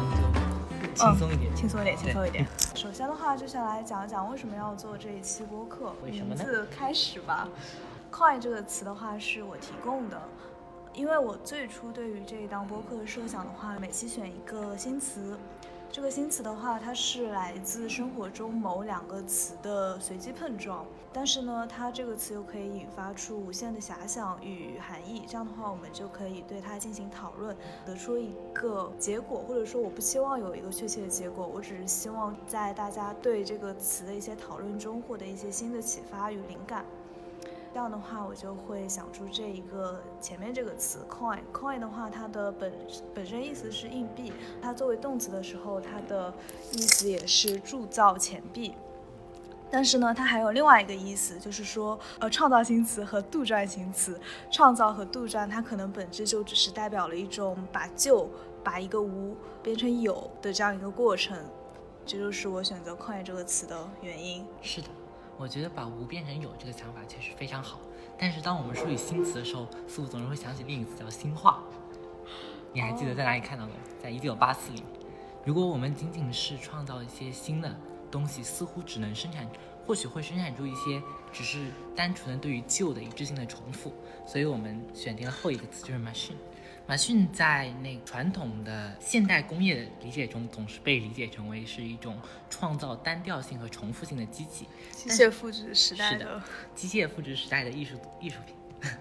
一点。轻松一点，轻松一点。首先的话，就想来讲一讲为什么要做这一期播客。为什么字开始吧。coin 这个词的话是我提供的，因为我最初对于这一档播客的设想的话，每期选一个新词。这个新词的话，它是来自生活中某两个词的随机碰撞，但是呢，它这个词又可以引发出无限的遐想与含义。这样的话，我们就可以对它进行讨论，得出一个结果，或者说我不希望有一个确切的结果，我只是希望在大家对这个词的一些讨论中获得一些新的启发与灵感。这样的话，我就会想出这一个前面这个词 coin。coin 的话，它的本本身意思是硬币，它作为动词的时候，它的意思也是铸造钱币。但是呢，它还有另外一个意思，就是说，呃，创造新词和杜撰新词。创造和杜撰，它可能本质就只是代表了一种把旧、把一个无变成有的这样一个过程。这就是我选择 coin 这个词的原因。是的，我觉得把无变成有这个想法确实非常好。但是当我们说起新词的时候，似乎总是会想起另一个词叫新化。你还记得在哪里看到的？在一九八四里。如果我们仅仅是创造一些新的东西，似乎只能生产，或许会生产出一些只是单纯的对于旧的一致性的重复。所以我们选定了后一个词，就是 machine。Machine 在那传统的现代工业的理解中，总是被理解成为是一种创造单调性和重复性的机器。机械复制时代是的，机械复制时代的艺术艺术品。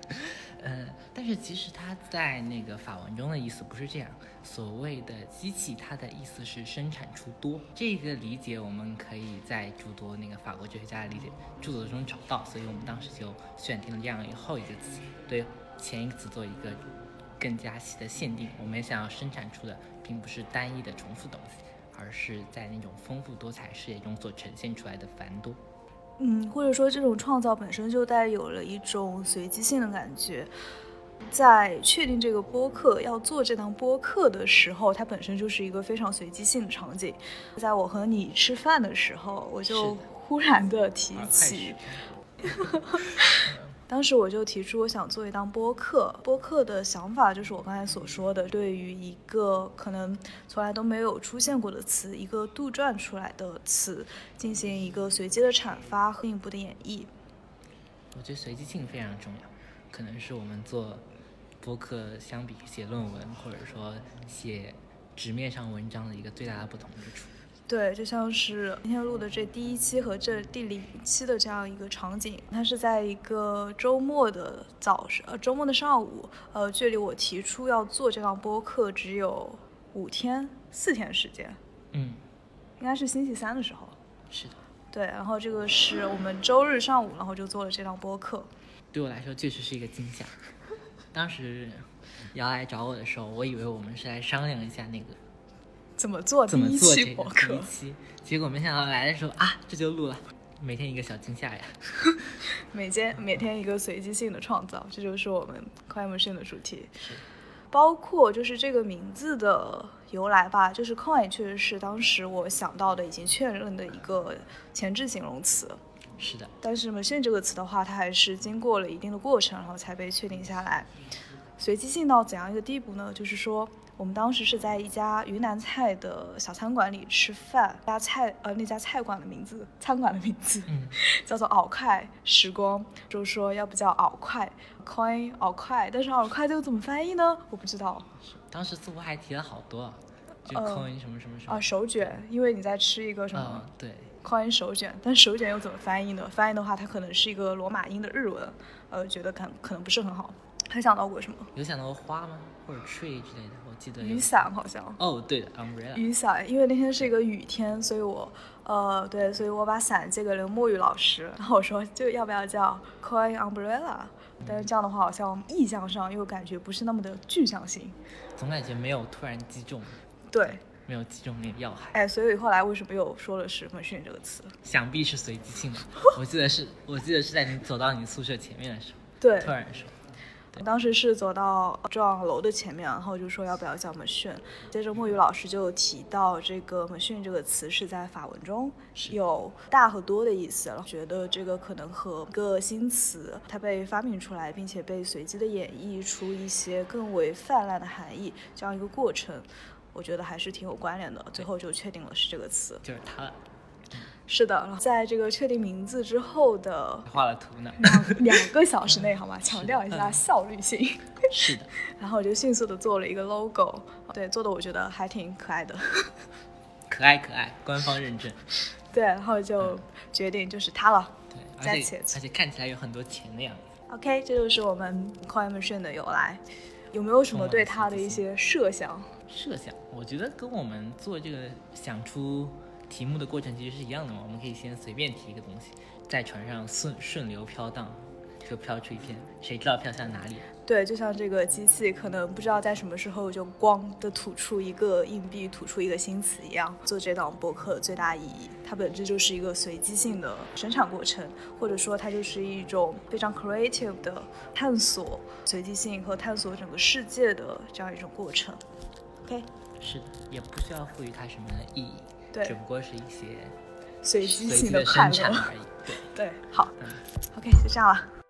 呃，但是其实它在那个法文中的意思不是这样。所谓的机器，它的意思是生产出多。这个理解我们可以在诸多那个法国哲学家的理解著作中找到，所以我们当时就选定了这样后一个词，对前一个词做一个更加细的限定。我们想要生产出的并不是单一的重复东西，而是在那种丰富多彩世界中所呈现出来的繁多。嗯，或者说这种创造本身就带有了一种随机性的感觉。在确定这个播客要做这档播客的时候，它本身就是一个非常随机性的场景。在我和你吃饭的时候，我就忽然的提起，当时我就提出我想做一档播客。播客的想法就是我刚才所说的，对于一个可能从来都没有出现过的词，一个杜撰出来的词，进行一个随机的阐发和进一步的演绎。我觉得随机性非常重要，可能是我们做播客相比写论文或者说写纸面上文章的一个最大的不同之处。对，就像是今天录的这第一期和这第零期的这样一个场景，它是在一个周末的早上，呃，周末的上午，呃，距离我提出要做这档播客只有五天、四天时间，嗯，应该是星期三的时候。是的，对，然后这个是我们周日上午，然后就做了这档播客。对我来说确实是一个惊吓。当时瑶来找我的时候，我以为我们是来商量一下那个怎么做怎么第一做这个期博客第一？期，结果没想到来的时候啊，这就录了。每天一个小惊吓呀，每 天每天一个随机性的创造，这就是我们 cry machine 的主题。包括就是这个名字的由来吧，就是 coin 确实是当时我想到的已经确认的一个前置形容词。是的，但是 machine 这个词的话，它还是经过了一定的过程，然后才被确定下来。随机性到怎样一个地步呢？就是说，我们当时是在一家云南菜的小餐馆里吃饭，那家菜呃那家菜馆的名字，餐馆的名字、嗯，叫做袄快时光，就是说要不叫袄快 coin 袄快，但是袄快这个怎么翻译呢？我不知道。当时似乎还提了好多，就呃 coin 什么什么什么啊，手卷，因为你在吃一个什么嗯，对，coin 手卷，但手卷又怎么翻译呢？翻译的话，它可能是一个罗马音的日文，呃，觉得可可能不是很好。还想到过什么？有想到过花吗？或者 tree 之类的？我记得雨。伞好像。哦，对的，umbrella。雨伞，因为那天是一个雨天，所以我，呃，对，所以我把伞借给了墨雨老师，然后我说就要不要叫 coin umbrella，但是这样的话好像意象上又感觉不是那么的具象性。总感觉没有突然击中，对，没有击中那个要害。哎，所以后来为什么又说了是 machine 这个词？想必是随机性的。我记得是，我记得是在你走到你宿舍前面的时候，对，突然说。我当时是走到这幢楼的前面，然后就说要不要叫 machine。接着墨雨老师就提到这个 machine 这个词是在法文中是有大和多的意思，觉得这个可能和一个新词它被发明出来，并且被随机的演绎出一些更为泛滥的含义这样一个过程。我觉得还是挺有关联的，最后就确定了是这个词。就是它了，是的，在这个确定名字之后的画了图呢。两两个小时内，好吗？强调一下效率性。是的，然后我就迅速的做了一个 logo，对，做的我觉得还挺可爱的。可爱可爱，官方认证。对，然后就决定就是它了。对，而且而且看起来有很多钱的样子。OK，这就是我们 Coin Machine 的由来。有没有什么对它的一些设想？设想，我觉得跟我们做这个想出题目的过程其实是一样的嘛。我们可以先随便提一个东西，在船上顺顺流飘荡，就飘出一片，谁知道飘向哪里？对，就像这个机器，可能不知道在什么时候就咣的吐出一个硬币，吐出一个新词一样。做这档播客最大意义，它本质就是一个随机性的生产过程，或者说它就是一种非常 creative 的探索随机性和探索整个世界的这样一种过程。OK，是的，也不需要赋予它什么意义，对只不过是一些随机性的性快乐。而已。对，对，好嗯。，OK，就这样了。